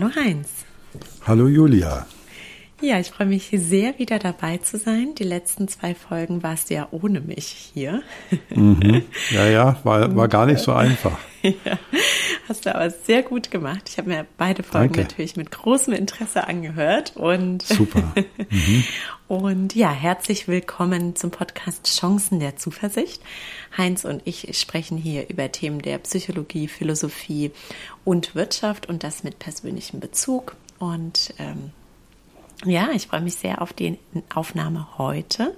Hallo Heinz. Hallo Julia. Ja, ich freue mich sehr, wieder dabei zu sein. Die letzten zwei Folgen warst du ja ohne mich hier. Mhm. Ja, ja, war, war gar nicht so einfach. ja, hast du aber sehr gut gemacht. Ich habe mir beide Folgen Danke. natürlich mit großem Interesse angehört. Und Super. Mhm. und ja, herzlich willkommen zum Podcast Chancen der Zuversicht. Heinz und ich sprechen hier über Themen der Psychologie, Philosophie und Wirtschaft und das mit persönlichem Bezug. Und ähm, ja, ich freue mich sehr auf die Aufnahme heute.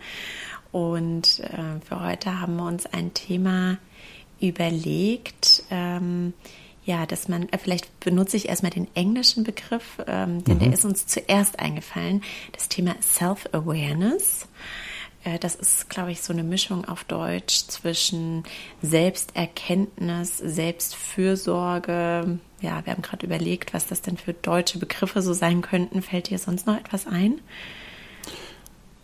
Und äh, für heute haben wir uns ein Thema überlegt, ähm, ja, dass man, äh, vielleicht benutze ich erstmal den englischen Begriff, ähm, denn mhm. der ist uns zuerst eingefallen, das Thema Self-Awareness. Äh, das ist, glaube ich, so eine Mischung auf Deutsch zwischen Selbsterkenntnis, Selbstfürsorge. Ja, wir haben gerade überlegt, was das denn für deutsche Begriffe so sein könnten. Fällt dir sonst noch etwas ein?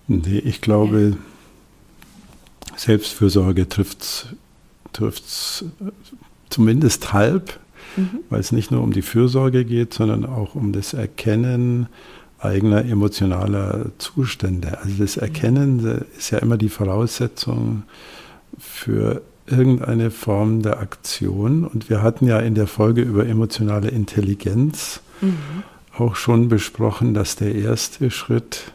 Nee, ich glaube, ja. Selbstfürsorge trifft es zumindest halb, mhm. weil es nicht nur um die Fürsorge geht, sondern auch um das Erkennen eigener emotionaler Zustände. Also das Erkennen ist ja immer die Voraussetzung für irgendeine Form der Aktion. Und wir hatten ja in der Folge über emotionale Intelligenz mhm. auch schon besprochen, dass der erste Schritt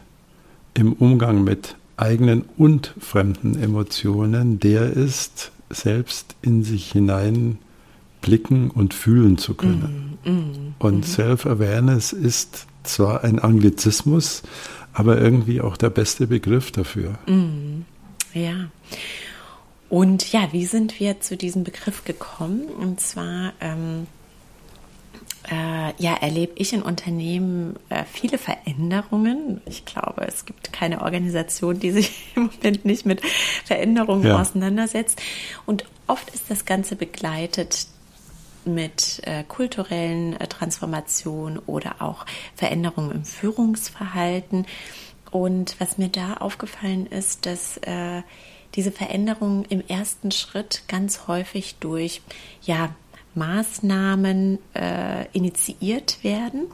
im Umgang mit eigenen und fremden Emotionen der ist, selbst in sich hinein blicken und fühlen zu können. Mm, mm, und mm. Self-Awareness ist zwar ein Anglizismus, aber irgendwie auch der beste Begriff dafür. Mm, ja. Und ja, wie sind wir zu diesem Begriff gekommen? Und zwar ähm, äh, ja, erlebe ich in Unternehmen äh, viele Veränderungen. Ich glaube, es gibt keine Organisation, die sich im Moment nicht mit Veränderungen ja. auseinandersetzt. Und oft ist das Ganze begleitet mit äh, kulturellen äh, Transformationen oder auch Veränderungen im Führungsverhalten. Und was mir da aufgefallen ist, dass äh, diese Veränderungen im ersten Schritt ganz häufig durch ja, Maßnahmen äh, initiiert werden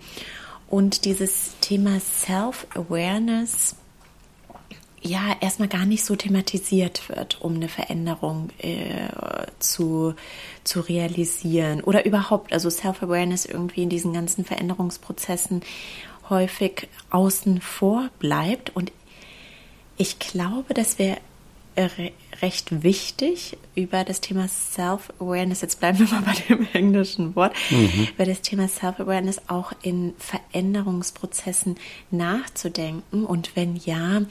und dieses Thema Self-Awareness ja erstmal gar nicht so thematisiert wird, um eine Veränderung äh, zu, zu realisieren oder überhaupt, also Self-Awareness irgendwie in diesen ganzen Veränderungsprozessen häufig außen vor bleibt. Und ich glaube, dass wir recht wichtig über das Thema Self-Awareness, jetzt bleiben wir mal bei dem englischen Wort, mhm. über das Thema Self-Awareness auch in Veränderungsprozessen nachzudenken. Und wenn ja,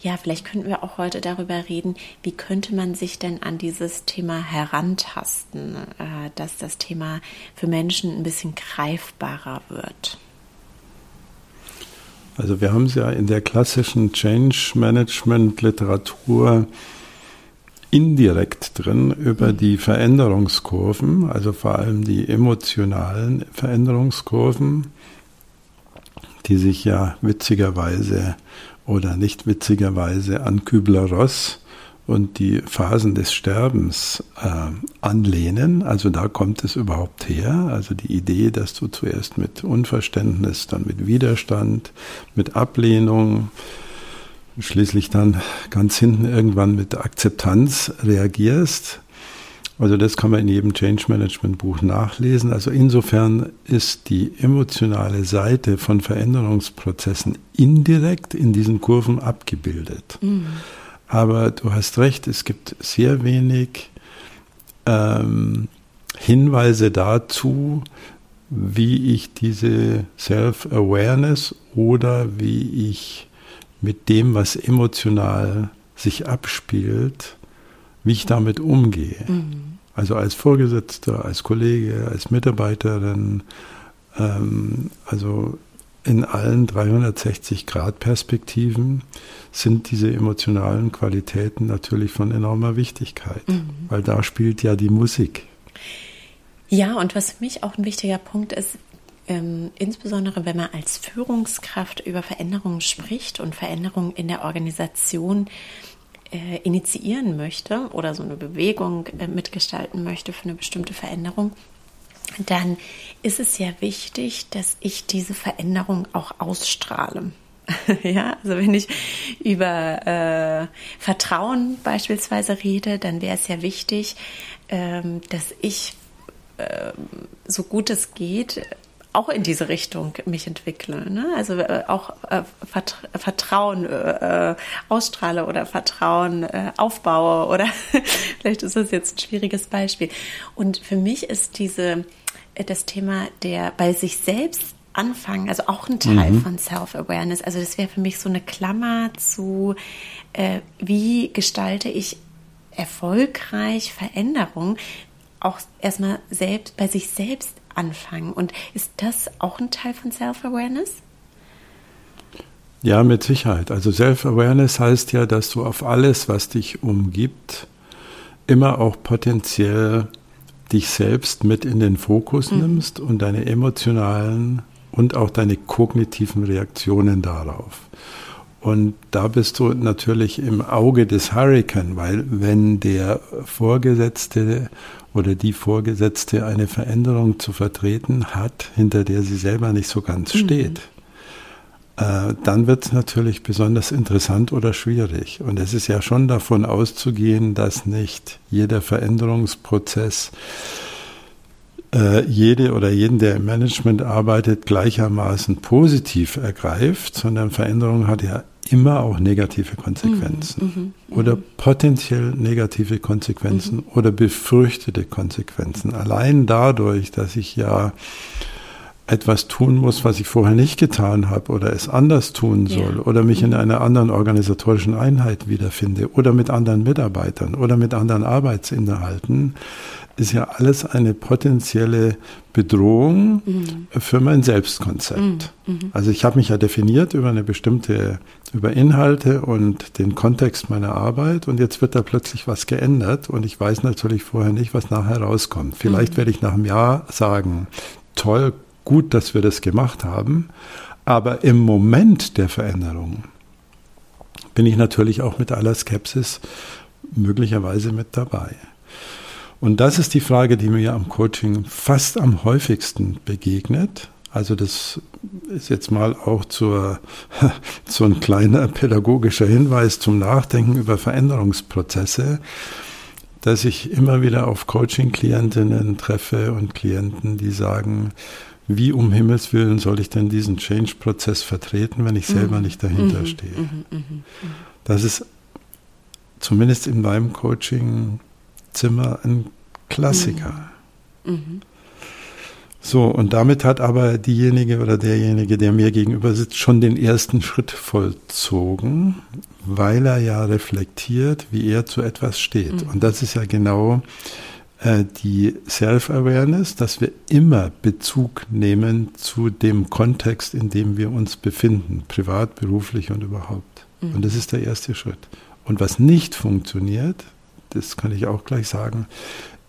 ja, vielleicht könnten wir auch heute darüber reden, wie könnte man sich denn an dieses Thema herantasten, äh, dass das Thema für Menschen ein bisschen greifbarer wird. Also wir haben es ja in der klassischen Change Management Literatur indirekt drin über die Veränderungskurven, also vor allem die emotionalen Veränderungskurven, die sich ja witzigerweise oder nicht witzigerweise an Kübler-Ross und die Phasen des Sterbens äh, anlehnen. Also da kommt es überhaupt her. Also die Idee, dass du zuerst mit Unverständnis, dann mit Widerstand, mit Ablehnung, schließlich dann ganz hinten irgendwann mit Akzeptanz reagierst. Also das kann man in jedem Change Management Buch nachlesen. Also insofern ist die emotionale Seite von Veränderungsprozessen indirekt in diesen Kurven abgebildet. Mhm. Aber du hast recht, es gibt sehr wenig ähm, Hinweise dazu, wie ich diese Self-Awareness oder wie ich mit dem, was emotional sich abspielt, wie ich damit umgehe. Mhm. Also als Vorgesetzter, als Kollege, als Mitarbeiterin, ähm, also in allen 360-Grad-Perspektiven sind diese emotionalen Qualitäten natürlich von enormer Wichtigkeit, mhm. weil da spielt ja die Musik. Ja, und was für mich auch ein wichtiger Punkt ist, ähm, insbesondere wenn man als Führungskraft über Veränderungen spricht und Veränderungen in der Organisation äh, initiieren möchte oder so eine Bewegung äh, mitgestalten möchte für eine bestimmte Veränderung, dann ist es ja wichtig, dass ich diese Veränderung auch ausstrahle. ja, also wenn ich über äh, Vertrauen beispielsweise rede, dann wäre es ja wichtig, ähm, dass ich äh, so gut es geht auch in diese Richtung mich entwickle. Ne? Also äh, auch äh, Vert Vertrauen äh, äh, ausstrahle oder Vertrauen äh, aufbaue oder vielleicht ist das jetzt ein schwieriges Beispiel. Und für mich ist diese äh, das Thema der bei sich selbst anfangen, also auch ein Teil mhm. von Self-Awareness. Also das wäre für mich so eine Klammer zu, äh, wie gestalte ich erfolgreich Veränderung, auch erstmal selbst bei sich selbst anfangen. Und ist das auch ein Teil von Self-Awareness? Ja, mit Sicherheit. Also Self-Awareness heißt ja, dass du auf alles, was dich umgibt, immer auch potenziell dich selbst mit in den Fokus mhm. nimmst und deine emotionalen und auch deine kognitiven Reaktionen darauf. Und da bist du natürlich im Auge des Hurricane, weil wenn der Vorgesetzte oder die Vorgesetzte eine Veränderung zu vertreten hat, hinter der sie selber nicht so ganz mhm. steht, äh, dann wird es natürlich besonders interessant oder schwierig. Und es ist ja schon davon auszugehen, dass nicht jeder Veränderungsprozess äh, jede oder jeden, der im Management arbeitet, gleichermaßen positiv ergreift, sondern Veränderung hat ja immer auch negative Konsequenzen mhm, mhm, mhm. oder potenziell negative Konsequenzen mhm. oder befürchtete Konsequenzen. Allein dadurch, dass ich ja etwas tun muss, was ich vorher nicht getan habe oder es anders tun soll ja. oder mich in mhm. einer anderen organisatorischen Einheit wiederfinde oder mit anderen Mitarbeitern oder mit anderen Arbeitsinhalten, ist ja alles eine potenzielle Bedrohung mhm. für mein Selbstkonzept. Mhm. mhm. Also ich habe mich ja definiert über eine bestimmte, über Inhalte und den Kontext meiner Arbeit und jetzt wird da plötzlich was geändert und ich weiß natürlich vorher nicht, was nachher rauskommt. Vielleicht mhm. werde ich nach einem Jahr sagen, toll, gut, dass wir das gemacht haben, aber im Moment der Veränderung bin ich natürlich auch mit aller Skepsis möglicherweise mit dabei. Und das ist die Frage, die mir am Coaching fast am häufigsten begegnet. Also das ist jetzt mal auch zur, so ein kleiner pädagogischer Hinweis zum Nachdenken über Veränderungsprozesse, dass ich immer wieder auf Coaching-Klientinnen treffe und Klienten, die sagen, wie um Himmels Willen soll ich denn diesen Change-Prozess vertreten, wenn ich selber mhm. nicht dahinter mhm. stehe? Mhm. mhm. mhm. Das ist zumindest in meinem Coaching Zimmer ein Klassiker. Mhm. mhm. So, und damit hat aber diejenige oder derjenige, der mir gegenüber sitzt, schon den ersten Schritt vollzogen, weil er ja reflektiert, wie er zu etwas steht. Mhm. Und das ist ja genau äh, die Self-Awareness, dass wir immer Bezug nehmen zu dem Kontext, in dem wir uns befinden, privat, beruflich und überhaupt. Mhm. Und das ist der erste Schritt. Und was nicht funktioniert, das kann ich auch gleich sagen,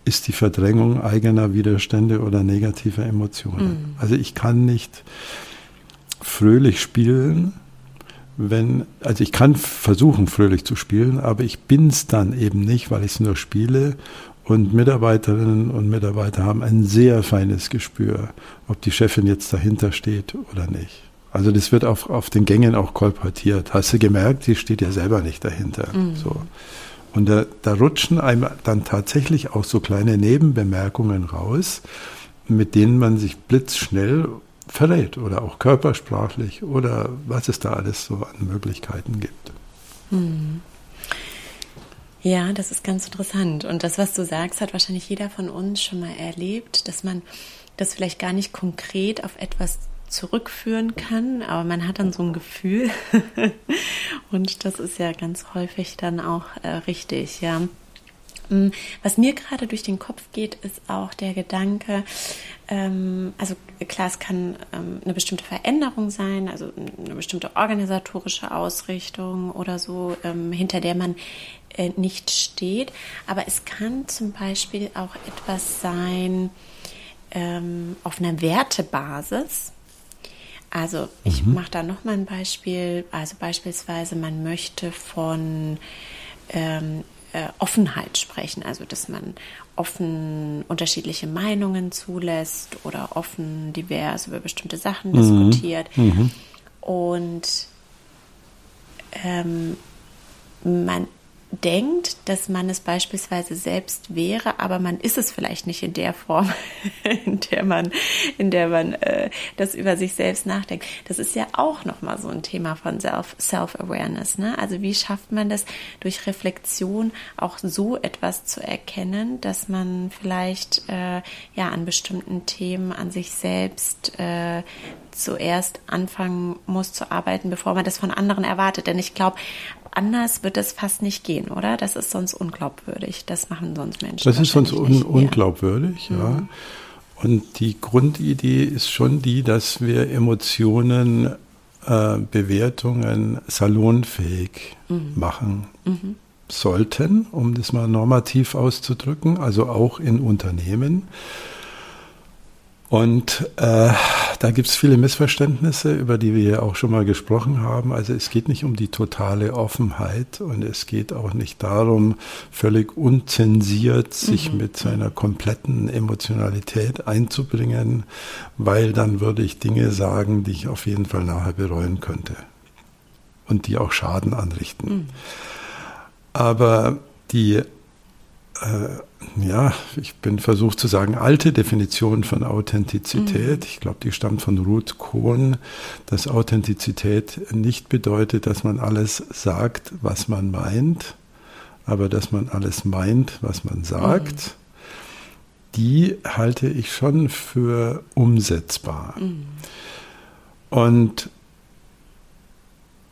ist die Verdrängung eigener Widerstände oder negativer Emotionen. Mhm. Also ich kann nicht fröhlich spielen, wenn, also ich kann versuchen, fröhlich zu spielen, aber ich bin es dann eben nicht, weil ich es nur spiele. Und Mitarbeiterinnen und Mitarbeiter haben ein sehr feines Gespür, ob die Chefin jetzt dahinter steht oder nicht. Also das wird auf, auf den Gängen auch kolportiert. Hast du gemerkt, sie steht ja selber nicht dahinter. Mhm. So. Und da, da rutschen einem dann tatsächlich auch so kleine Nebenbemerkungen raus, mit denen man sich blitzschnell verrät oder auch körpersprachlich oder was es da alles so an Möglichkeiten gibt. Hm. Ja, das ist ganz interessant. Und das, was du sagst, hat wahrscheinlich jeder von uns schon mal erlebt, dass man das vielleicht gar nicht konkret auf etwas zurückführen kann, aber man hat dann so ein Gefühl und das ist ja ganz häufig dann auch äh, richtig, ja. Mm, was mir gerade durch den Kopf geht, ist auch der Gedanke, ähm, also klar, es kann ähm, eine bestimmte Veränderung sein, also eine bestimmte organisatorische Ausrichtung oder so, ähm, hinter der man äh, nicht steht, aber es kann zum Beispiel auch etwas sein ähm, auf einer Wertebasis, also ich mhm. mache da noch mal ein Beispiel. Also beispielsweise, man möchte von ähm, äh, Offenheit sprechen, also dass man offen unterschiedliche Meinungen zulässt oder offen divers über bestimmte Sachen mhm. diskutiert. Mhm. Und ähm, man denkt, dass man es beispielsweise selbst wäre, aber man ist es vielleicht nicht in der Form, in der man, in der man äh, das über sich selbst nachdenkt. Das ist ja auch nochmal so ein Thema von Self, Self-Awareness. Ne? Also wie schafft man das durch Reflexion auch so etwas zu erkennen, dass man vielleicht äh, ja an bestimmten Themen an sich selbst äh, zuerst anfangen muss zu arbeiten, bevor man das von anderen erwartet. Denn ich glaube, anders wird es fast nicht gehen, oder? Das ist sonst unglaubwürdig. Das machen sonst Menschen. Das ist sonst un unglaubwürdig, ja. Mhm. Und die Grundidee ist schon die, dass wir Emotionen, äh, Bewertungen salonfähig mhm. machen mhm. sollten, um das mal normativ auszudrücken, also auch in Unternehmen. Und äh, da gibt es viele Missverständnisse, über die wir ja auch schon mal gesprochen haben. Also es geht nicht um die totale Offenheit und es geht auch nicht darum, völlig unzensiert sich mhm. mit seiner kompletten Emotionalität einzubringen, weil dann würde ich Dinge sagen, die ich auf jeden Fall nachher bereuen könnte und die auch Schaden anrichten. Mhm. Aber die äh, ja, ich bin versucht zu sagen, alte Definition von Authentizität. Mhm. Ich glaube, die stammt von Ruth Kohn, dass Authentizität nicht bedeutet, dass man alles sagt, was man meint, aber dass man alles meint, was man sagt. Mhm. Die halte ich schon für umsetzbar. Mhm. Und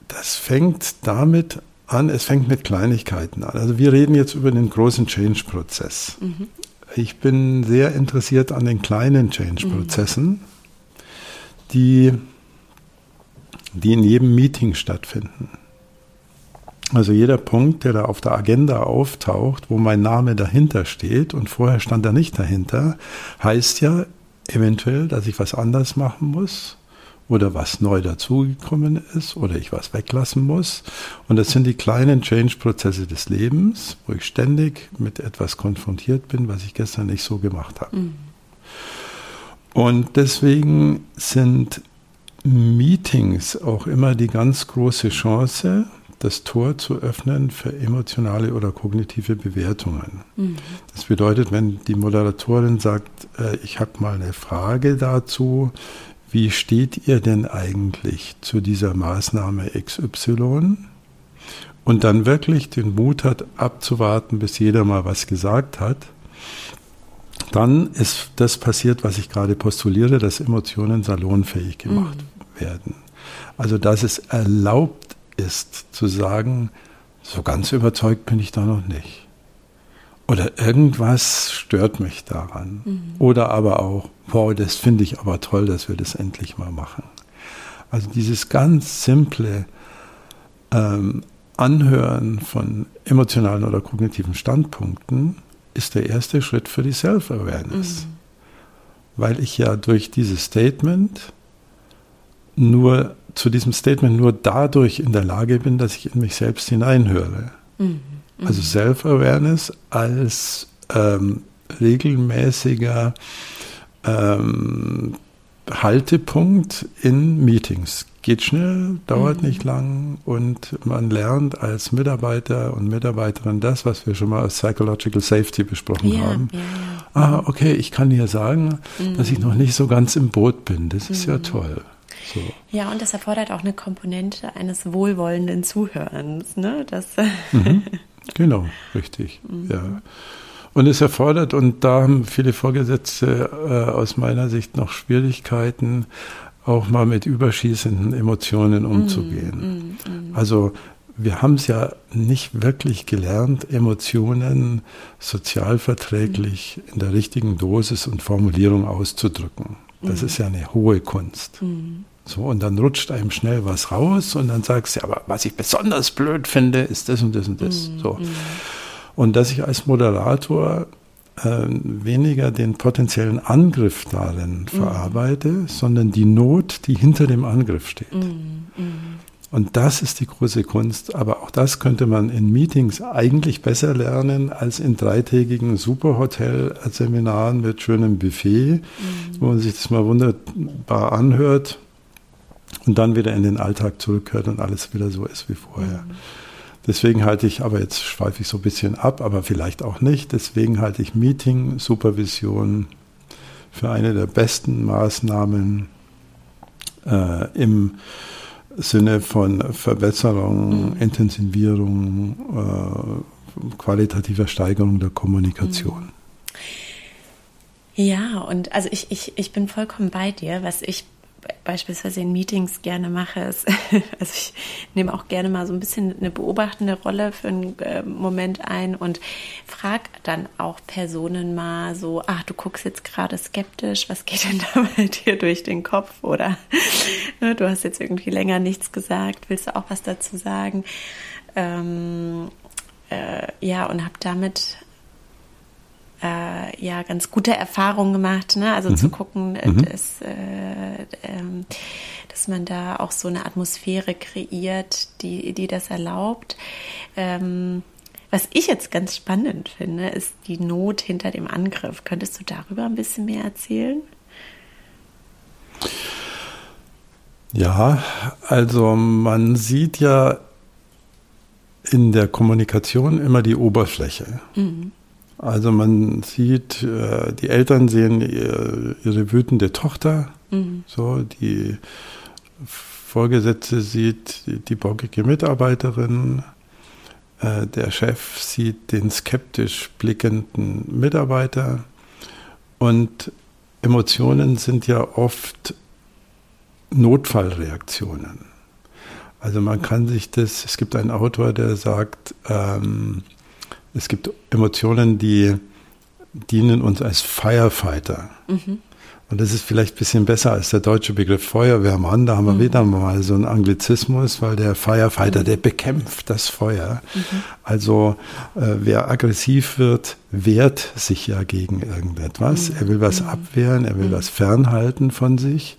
das fängt damit an, es fängt mit Kleinigkeiten an. Also wir reden jetzt über den großen Change-Prozess. Mhm. Ich bin sehr interessiert an den kleinen Change-Prozessen, mhm. die, die in jedem Meeting stattfinden. Also jeder Punkt, der da auf der Agenda auftaucht, wo mein Name dahinter steht und vorher stand er nicht dahinter, heißt ja eventuell, dass ich was anders machen muss oder was neu dazugekommen ist oder ich was weglassen muss. Und das sind die kleinen Change-Prozesse des Lebens, wo ich ständig mit etwas konfrontiert bin, was ich gestern nicht so gemacht habe. Mhm. Und deswegen sind Meetings auch immer die ganz große Chance, das Tor zu öffnen für emotionale oder kognitive Bewertungen. Mhm. Das bedeutet, wenn die Moderatorin sagt, äh, ich habe mal eine Frage dazu, wie steht ihr denn eigentlich zu dieser Maßnahme XY? Und dann wirklich den Mut hat, abzuwarten, bis jeder mal was gesagt hat. Dann ist das passiert, was ich gerade postuliere, dass Emotionen salonfähig gemacht mhm. werden. Also, dass es erlaubt ist zu sagen, so ganz überzeugt bin ich da noch nicht. Oder irgendwas stört mich daran. Mhm. Oder aber auch, wow, das finde ich aber toll, dass wir das endlich mal machen. Also dieses ganz simple ähm, Anhören von emotionalen oder kognitiven Standpunkten ist der erste Schritt für die Self-Awareness. Mhm. Weil ich ja durch dieses Statement nur zu diesem Statement nur dadurch in der Lage bin, dass ich in mich selbst hineinhöre. Mhm. Also Self-Awareness als ähm, regelmäßiger ähm, Haltepunkt in Meetings. Geht schnell, dauert mhm. nicht lang und man lernt als Mitarbeiter und Mitarbeiterin das, was wir schon mal als Psychological Safety besprochen ja, haben. Ja, ja. Ah, okay, ich kann hier sagen, mhm. dass ich noch nicht so ganz im Boot bin. Das ist ja mhm. toll. So. Ja, und das erfordert auch eine Komponente eines wohlwollenden Zuhörens. Ne? Das mhm. Genau, richtig. Mhm. Ja. Und es erfordert, und da haben viele Vorgesetzte äh, aus meiner Sicht noch Schwierigkeiten, auch mal mit überschießenden Emotionen mhm, umzugehen. Mm, mm, mm. Also wir haben es ja nicht wirklich gelernt, Emotionen sozialverträglich in der richtigen Dosis und Formulierung auszudrücken. Das ist ja eine hohe Kunst. So, und dann rutscht einem schnell was raus und dann sagst du, aber was ich besonders blöd finde, ist das und das und das. Mm, so. Mm. Und dass ich als Moderator äh, weniger den potenziellen Angriff darin mm. verarbeite, sondern die Not, die hinter dem Angriff steht. Mm. Und das ist die große Kunst. Aber auch das könnte man in Meetings eigentlich besser lernen als in dreitägigen Superhotel-Seminaren mit schönem Buffet, mhm. wo man sich das mal wunderbar anhört und dann wieder in den Alltag zurückhört und alles wieder so ist wie vorher. Mhm. Deswegen halte ich, aber jetzt schweife ich so ein bisschen ab, aber vielleicht auch nicht, deswegen halte ich Meeting, Supervision für eine der besten Maßnahmen äh, im Sinne von Verbesserung, mhm. Intensivierung, äh, qualitativer Steigerung der Kommunikation. Mhm. Ja, und also ich, ich, ich bin vollkommen bei dir. Was ich beispielsweise in Meetings gerne mache, ist, also ich nehme auch gerne mal so ein bisschen eine beobachtende Rolle für einen äh, Moment ein und frage dann auch Personen mal so, ach, du guckst jetzt gerade skeptisch, was geht denn da bei dir durch den Kopf? Oder ne, du hast jetzt irgendwie länger nichts gesagt, willst du auch was dazu sagen? Ähm, äh, ja, und habe damit äh, ja ganz gute Erfahrungen gemacht. Ne? Also mhm. zu gucken, äh, mhm. dass, äh, äh, dass man da auch so eine Atmosphäre kreiert, die, die das erlaubt. Ähm, was ich jetzt ganz spannend finde, ist die Not hinter dem Angriff. Könntest du darüber ein bisschen mehr erzählen? Ja, also man sieht ja in der Kommunikation immer die Oberfläche. Mhm. Also man sieht, äh, die Eltern sehen ihre wütende Tochter, mhm. so die Vorgesetzte sieht die bockige Mitarbeiterin, äh, der Chef sieht den skeptisch blickenden Mitarbeiter und Emotionen sind ja oft Notfallreaktionen. Also man kann sich das, es gibt einen Autor, der sagt, ähm, es gibt Emotionen, die dienen uns als Firefighter. Mhm. Und das ist vielleicht ein bisschen besser als der deutsche Begriff Feuerwehrmann. Da haben wir mhm. wieder mal so einen Anglizismus, weil der Firefighter, mhm. der bekämpft das Feuer. Mhm. Also äh, wer aggressiv wird, wehrt sich ja gegen irgendetwas. Mhm. Er will was mhm. abwehren, er will mhm. was fernhalten von sich.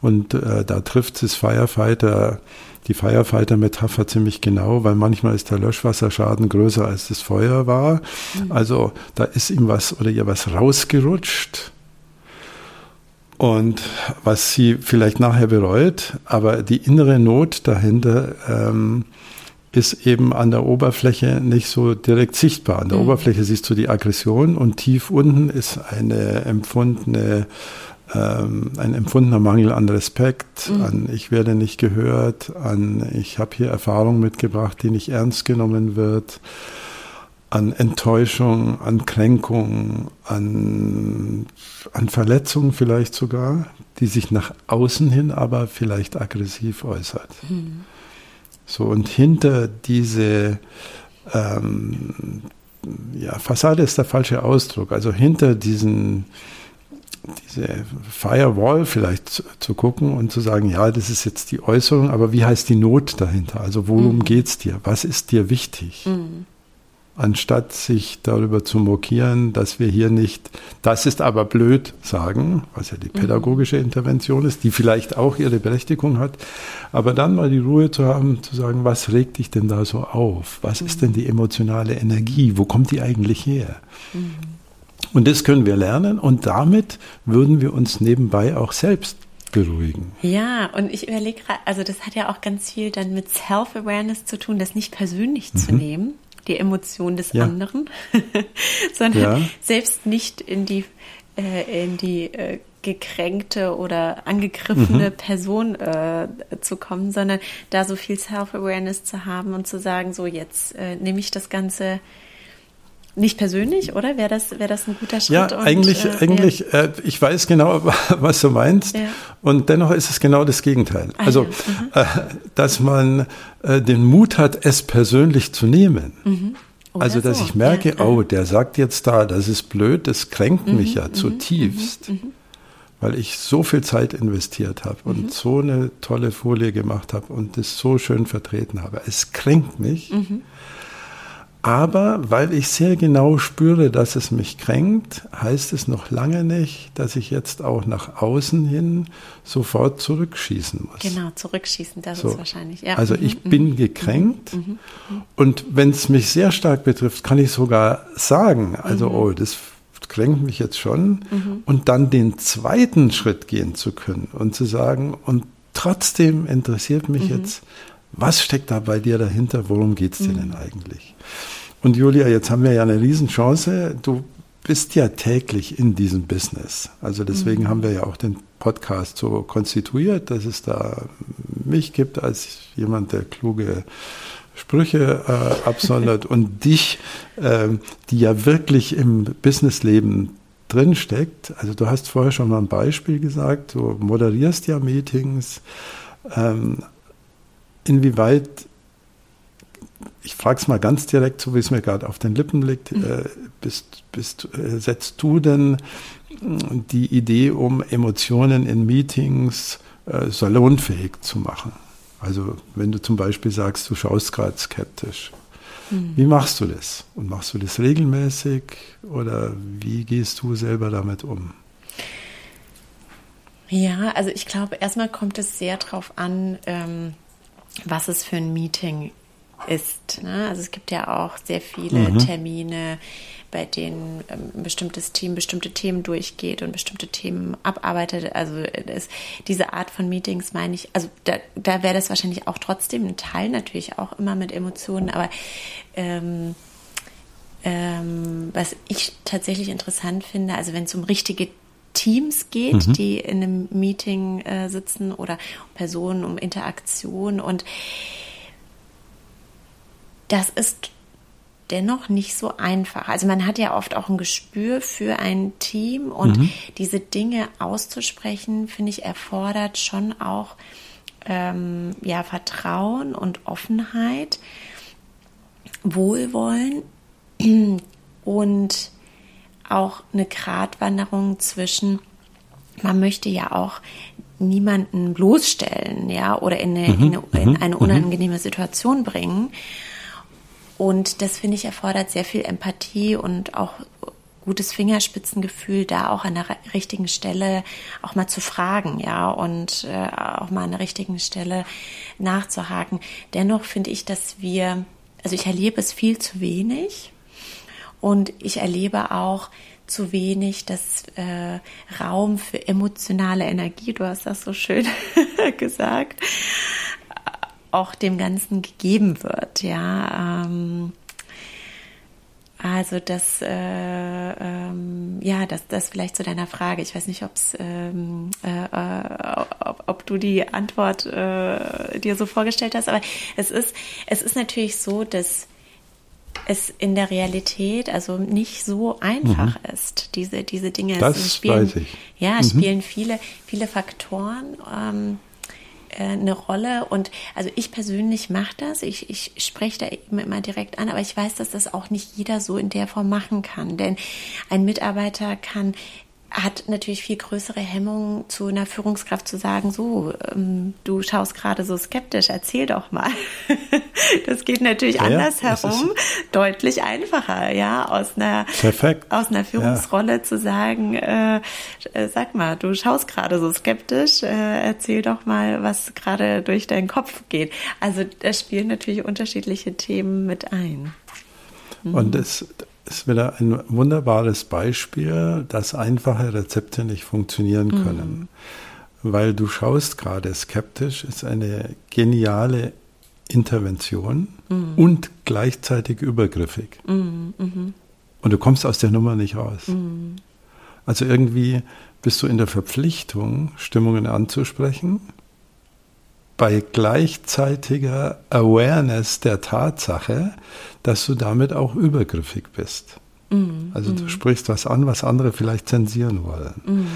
Und äh, da trifft es Firefighter die Firefighter-Metapher ziemlich genau, weil manchmal ist der Löschwasserschaden größer als das Feuer war. Mhm. Also da ist ihm was oder ihr was rausgerutscht. Und was sie vielleicht nachher bereut, aber die innere Not dahinter ähm, ist eben an der Oberfläche nicht so direkt sichtbar. An der mhm. Oberfläche siehst du die Aggression und tief unten ist eine empfundene ähm, ein empfundener Mangel an Respekt, mhm. an ich werde nicht gehört, an ich habe hier Erfahrung mitgebracht, die nicht ernst genommen wird, an Enttäuschung, an Kränkung, an, an Verletzung vielleicht sogar, die sich nach außen hin aber vielleicht aggressiv äußert. Mhm. So, und hinter diese ähm, ja, Fassade ist der falsche Ausdruck. Also hinter diesen diese Firewall vielleicht zu, zu, gucken und zu sagen, ja, das ist jetzt die Äußerung, aber wie heißt die Not dahinter? Also worum mhm. es dir? Was ist dir wichtig? Mhm. Anstatt sich darüber zu mokieren, dass wir hier nicht, das ist aber blöd sagen, was ja die mhm. pädagogische Intervention ist, die vielleicht auch ihre Berechtigung hat, aber dann mal die Ruhe zu haben, zu sagen, was regt dich denn da so auf? Was ist denn die emotionale Energie? Wo kommt die eigentlich her? Und das können wir lernen und damit würden wir uns nebenbei auch selbst beruhigen. Ja, und ich überlege gerade, also das hat ja auch ganz viel dann mit Self-Awareness zu tun, das nicht persönlich mhm. zu nehmen, die Emotion des ja. anderen, sondern ja. selbst nicht in die, äh, in die äh, gekränkte oder angegriffene mhm. Person äh, zu kommen, sondern da so viel Self-Awareness zu haben und zu sagen, so jetzt äh, nehme ich das Ganze nicht persönlich, oder? Wäre das, wär das ein guter Schritt? Ja, und, eigentlich, äh, eigentlich ja. Äh, ich weiß genau, was du meinst. Ja. Und dennoch ist es genau das Gegenteil. Ah, also, ja. mhm. äh, dass man äh, den Mut hat, es persönlich zu nehmen. Mhm. Also, dass so. ich merke, oh, der sagt jetzt da, das ist blöd, das kränkt mhm. mich ja mhm. zutiefst. Mhm. Weil ich so viel Zeit investiert habe und mhm. so eine tolle Folie gemacht habe und das so schön vertreten habe. Es kränkt mich. Aber weil ich sehr genau spüre, dass es mich kränkt, heißt es noch lange nicht, dass ich jetzt auch nach außen hin sofort zurückschießen muss. Genau, zurückschießen, das so. ist wahrscheinlich. Ja. Also ich mhm. bin mhm. gekränkt mhm. mhm. und wenn es mich sehr stark betrifft, kann ich sogar sagen, also mhm. oh, das kränkt mich jetzt schon mhm. und dann den zweiten Schritt gehen zu können und zu sagen, und trotzdem interessiert mich jetzt, was steckt da bei dir dahinter? Worum geht es dir mhm. denn eigentlich? Und Julia, jetzt haben wir ja eine Riesenchance. Du bist ja täglich in diesem Business. Also deswegen mhm. haben wir ja auch den Podcast so konstituiert, dass es da mich gibt als jemand, der kluge Sprüche äh, absondert und dich, äh, die ja wirklich im Businessleben drinsteckt. Also du hast vorher schon mal ein Beispiel gesagt, du moderierst ja Meetings. Ähm, inwieweit, ich frage es mal ganz direkt, so wie es mir gerade auf den Lippen liegt, mhm. äh, bist, bist, äh, setzt du denn mm, die Idee um, Emotionen in Meetings äh, salonfähig zu machen? Also wenn du zum Beispiel sagst, du schaust gerade skeptisch. Mhm. Wie machst du das? Und machst du das regelmäßig oder wie gehst du selber damit um? Ja, also ich glaube, erstmal kommt es sehr darauf an, ähm, was es für ein Meeting ist. Ne? Also es gibt ja auch sehr viele mhm. Termine, bei denen ähm, ein bestimmtes Team bestimmte Themen durchgeht und bestimmte Themen abarbeitet. Also das, diese Art von Meetings meine ich, also da, da wäre das wahrscheinlich auch trotzdem ein Teil, natürlich auch immer mit Emotionen, aber ähm, ähm, was ich tatsächlich interessant finde, also wenn es um richtige Teams geht, mhm. die in einem Meeting äh, sitzen oder Personen um Interaktion und das ist dennoch nicht so einfach. Also man hat ja oft auch ein Gespür für ein Team und mhm. diese Dinge auszusprechen, finde ich, erfordert schon auch ähm, ja, Vertrauen und Offenheit, Wohlwollen und auch eine Gratwanderung zwischen, man möchte ja auch niemanden bloßstellen, ja, oder in eine, mhm, in eine, in mhm, eine mhm. unangenehme Situation bringen. Und das finde ich erfordert sehr viel Empathie und auch gutes Fingerspitzengefühl, da auch an der richtigen Stelle auch mal zu fragen, ja, und äh, auch mal an der richtigen Stelle nachzuhaken. Dennoch finde ich, dass wir, also ich erlebe es viel zu wenig und ich erlebe auch zu wenig das äh, Raum für emotionale Energie, du hast das so schön gesagt, auch dem Ganzen gegeben wird. Ja, ähm, also das, äh, ähm, ja, das, das vielleicht zu deiner Frage. Ich weiß nicht, ob's, ähm, äh, äh, ob, ob du die Antwort äh, dir so vorgestellt hast, aber es ist, es ist natürlich so, dass es in der Realität also nicht so einfach mhm. ist, diese, diese Dinge. Das spielen, weiß ich. Ja, mhm. spielen viele, viele Faktoren ähm, äh, eine Rolle. Und also ich persönlich mache das. Ich, ich spreche da immer, immer direkt an, aber ich weiß, dass das auch nicht jeder so in der Form machen kann. Denn ein Mitarbeiter kann hat natürlich viel größere Hemmungen zu einer Führungskraft zu sagen, so, ähm, du schaust gerade so skeptisch, erzähl doch mal. das geht natürlich ja, andersherum, deutlich einfacher, ja, aus einer, Perfekt. aus einer Führungsrolle ja. zu sagen, äh, äh, sag mal, du schaust gerade so skeptisch, äh, erzähl doch mal, was gerade durch deinen Kopf geht. Also da spielen natürlich unterschiedliche Themen mit ein. Und das, ist wieder ein wunderbares Beispiel, dass einfache Rezepte nicht funktionieren mhm. können. Mhm. Weil du schaust gerade skeptisch, ist eine geniale Intervention mhm. und gleichzeitig übergriffig. Mhm. mhm. Und du kommst aus der Nummer nicht raus. Mhm. Also irgendwie bist du in der Verpflichtung, Stimmungen anzusprechen, bei gleichzeitiger Awareness der Tatsache, dass du damit auch übergriffig bist. Mm, also du mm. sprichst was an, was andere vielleicht zensieren wollen. Mm,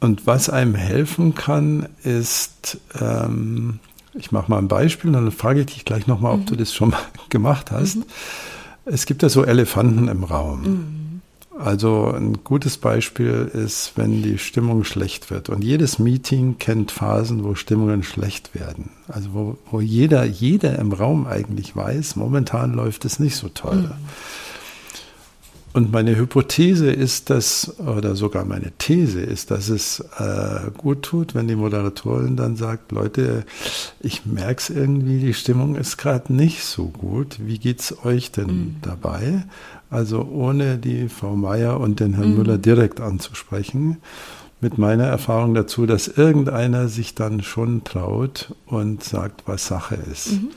und was einem helfen kann, ist, ähm, ich mache mal ein Beispiel und dann frage ich dich gleich nochmal, ob du mhm. das schon mal gemacht hast. -hmm. Es gibt ja so Elefanten im Raum. Also ein gutes Beispiel ist, wenn die Stimmung schlecht wird. Und jedes Meeting kennt Phasen, wo Stimmungen schlecht werden. Also wo, wo jeder, jeder im Raum eigentlich weiß, momentan läuft es nicht so toll. Mhm. Und meine Hypothese ist, dass, oder sogar meine These ist, dass es äh, gut tut, wenn die Moderatorin dann sagt, Leute, ich merke es irgendwie, die Stimmung ist gerade nicht so gut. Wie geht's euch denn mhm. dabei? Also ohne die Frau Meier und den Herrn mhm. Müller direkt anzusprechen, mit meiner Erfahrung dazu, dass irgendeiner sich dann schon traut und sagt, was Sache ist. Mhm.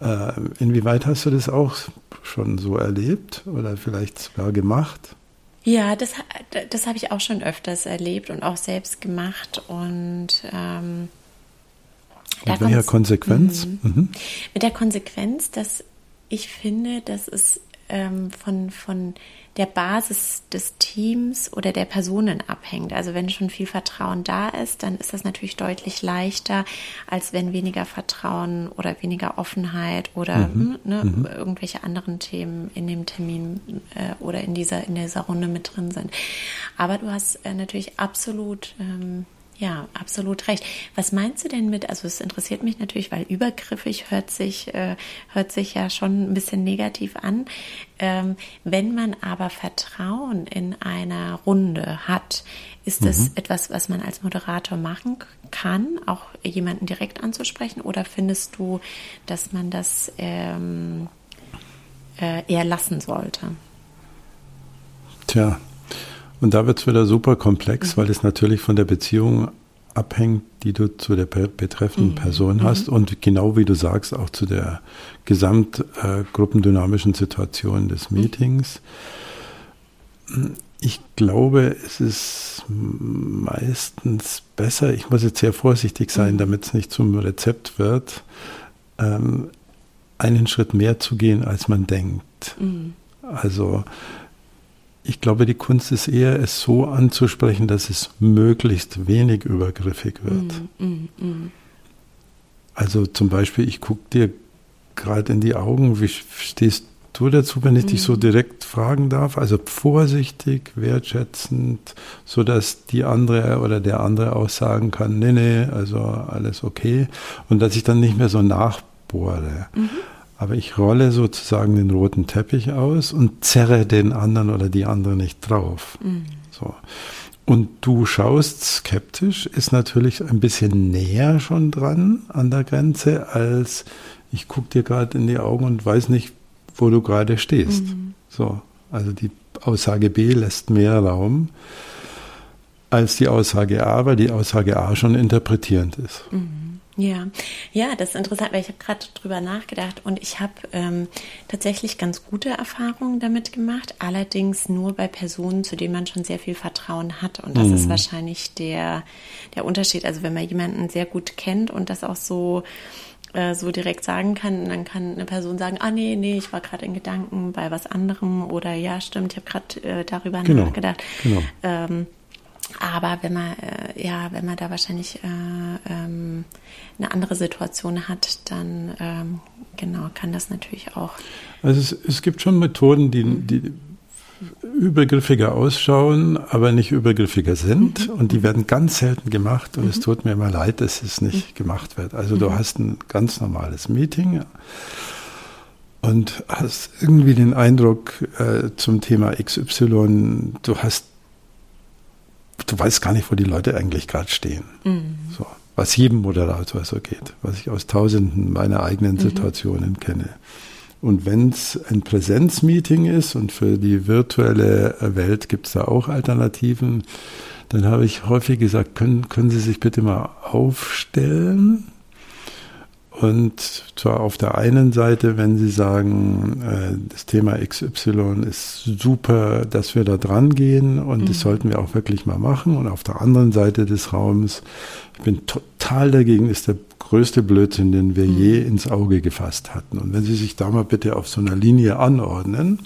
Äh, inwieweit hast du das auch schon so erlebt oder vielleicht sogar gemacht? Ja, das, das habe ich auch schon öfters erlebt und auch selbst gemacht. Und ähm, mit welcher Konsequenz? Mhm. Mhm. Mit der Konsequenz, dass ich finde, dass es ähm, von, von der Basis des Teams oder der Personen abhängt. Also wenn schon viel Vertrauen da ist, dann ist das natürlich deutlich leichter, als wenn weniger Vertrauen oder weniger Offenheit oder mhm. Hm, ne, mhm. irgendwelche anderen Themen in dem Termin äh, oder in dieser, in dieser Runde mit drin sind. Aber du hast äh, natürlich absolut ähm, ja, absolut recht. Was meinst du denn mit, also es interessiert mich natürlich, weil übergriffig hört sich, äh, hört sich ja schon ein bisschen negativ an. Ähm, wenn man aber Vertrauen in einer Runde hat, ist das mhm. etwas, was man als Moderator machen kann, auch jemanden direkt anzusprechen? Oder findest du, dass man das ähm, äh, eher lassen sollte? Tja, und da wird es wieder super komplex, mhm. weil es natürlich von der Beziehung abhängt, die du zu der betreffenden mhm. Person mhm. hast und genau wie du sagst, auch zu der gesamtgruppendynamischen äh, Situation des mhm. Meetings. Ich glaube, es ist meistens besser, ich muss jetzt sehr vorsichtig sein, mhm. damit es nicht zum Rezept wird, ähm, einen Schritt mehr zu gehen, als man denkt. Mhm. Also ich glaube, die Kunst ist eher, es so anzusprechen, dass es möglichst wenig übergriffig wird. Mm, mm, mm. Also zum Beispiel, ich gucke dir gerade in die Augen, wie stehst du dazu, wenn ich dich so mm. direkt fragen darf? Also vorsichtig, wertschätzend, so dass die andere oder der andere auch sagen kann, nee, nee, also alles okay. Und dass ich dann nicht mehr so nachbohre. -hmm. Aber ich rolle sozusagen den roten Teppich aus und zerre den anderen oder die andere nicht drauf. Mhm. So. Und du schaust skeptisch, ist natürlich ein bisschen näher schon dran an der Grenze, als ich gucke dir gerade in die Augen und weiß nicht, wo du gerade stehst. Mhm. So. Also die Aussage B lässt mehr Raum als die Aussage A, weil die Aussage A schon interpretierend ist. Mhm. Ja, ja, das ist interessant, weil ich habe gerade drüber nachgedacht und ich habe ähm, tatsächlich ganz gute Erfahrungen damit gemacht, allerdings nur bei Personen, zu denen man schon sehr viel Vertrauen hat. Und das mhm. ist wahrscheinlich der, der Unterschied. Also wenn man jemanden sehr gut kennt und das auch so äh, so direkt sagen kann, dann kann eine Person sagen, ah nee, nee, ich war gerade in Gedanken bei was anderem oder ja, stimmt, ich habe gerade äh, darüber genau. nachgedacht. Genau. Ähm, aber wenn man, äh, ja, wenn man da wahrscheinlich äh, ähm, eine andere Situation hat, dann ähm, genau kann das natürlich auch. Also es, es gibt schon Methoden, die, mhm. die übergriffiger ausschauen, aber nicht übergriffiger sind. Mhm. Und die werden ganz selten gemacht. Und mhm. es tut mir immer leid, dass es nicht mhm. gemacht wird. Also du mhm. hast ein ganz normales Meeting und hast irgendwie den Eindruck äh, zum Thema XY, du hast du weißt gar nicht, wo die Leute eigentlich gerade stehen. Mhm. So, was jedem Moderator so geht, was ich aus tausenden meiner eigenen mhm. Situationen kenne. Und wenn es ein Präsenzmeeting ist und für die virtuelle Welt gibt es da auch Alternativen, dann habe ich häufig gesagt, können, können Sie sich bitte mal aufstellen und zwar auf der einen Seite, wenn Sie sagen, äh, das Thema XY ist super, dass wir da dran gehen und mhm. das sollten wir auch wirklich mal machen. Und auf der anderen Seite des Raums, ich bin total dagegen, ist der größte Blödsinn, den wir mhm. je ins Auge gefasst hatten. Und wenn Sie sich da mal bitte auf so einer Linie anordnen,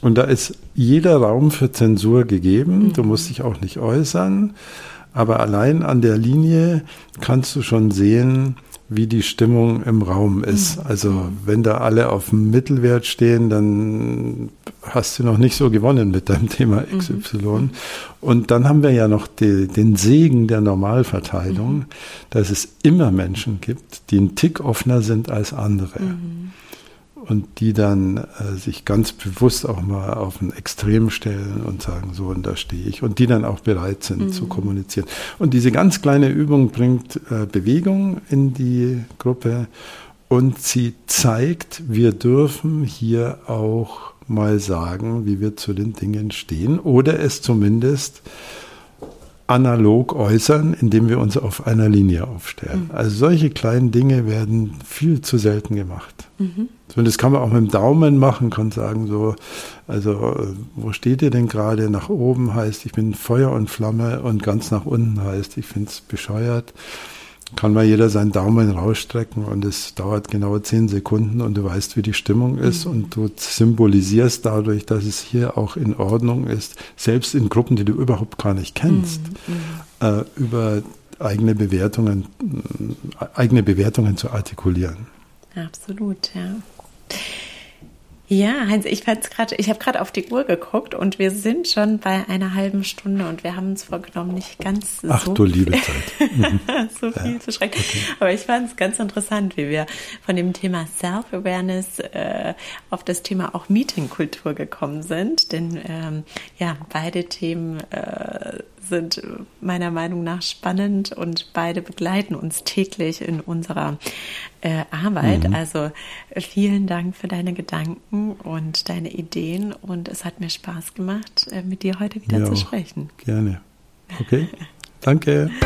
und da ist jeder Raum für Zensur gegeben, mhm. du musst dich auch nicht äußern, aber allein an der Linie kannst du schon sehen, wie die Stimmung im Raum ist. Mhm. Also wenn da alle auf dem Mittelwert stehen, dann hast du noch nicht so gewonnen mit deinem Thema XY. Mhm. Und dann haben wir ja noch die, den Segen der Normalverteilung, mhm. dass es immer Menschen gibt, die einen Tick offener sind als andere. Mhm und die dann äh, sich ganz bewusst auch mal auf ein Extrem stellen und sagen, so und da stehe ich und die dann auch bereit sind mhm. zu kommunizieren. Und diese ganz kleine Übung bringt äh, Bewegung in die Gruppe und sie zeigt, wir dürfen hier auch mal sagen, wie wir zu den Dingen stehen oder es zumindest analog äußern, indem wir uns auf einer Linie aufstellen. Mhm. Also solche kleinen Dinge werden viel zu selten gemacht. Mhm. Und das kann man auch mit dem Daumen machen, kann sagen so, also wo steht ihr denn gerade? Nach oben heißt, ich bin Feuer und Flamme und ganz nach unten heißt, ich finde es bescheuert kann mal jeder seinen Daumen rausstrecken und es dauert genau zehn Sekunden und du weißt, wie die Stimmung ist mhm. und du symbolisierst dadurch, dass es hier auch in Ordnung ist, selbst in Gruppen, die du überhaupt gar nicht kennst, mhm. mhm. äh, über eigene Bewertungen, äh, eigene Bewertungen zu artikulieren. Absolut, ja. Ja, Heinz, ich fand's gerade, ich habe gerade auf die Uhr geguckt und wir sind schon bei einer halben Stunde und wir haben uns vorgenommen, nicht ganz Ach, so du liebe Zeit. Mhm. so viel ja. zu schrecken. Okay. Aber ich fand es ganz interessant, wie wir von dem Thema Self-Awareness äh, auf das Thema auch Meetingkultur gekommen sind. Denn ähm, ja, beide Themen äh, sind meiner Meinung nach spannend und beide begleiten uns täglich in unserer äh, Arbeit. Mhm. Also vielen Dank für deine Gedanken und deine Ideen und es hat mir Spaß gemacht, äh, mit dir heute wieder ja, zu sprechen. Gerne. Okay. Danke.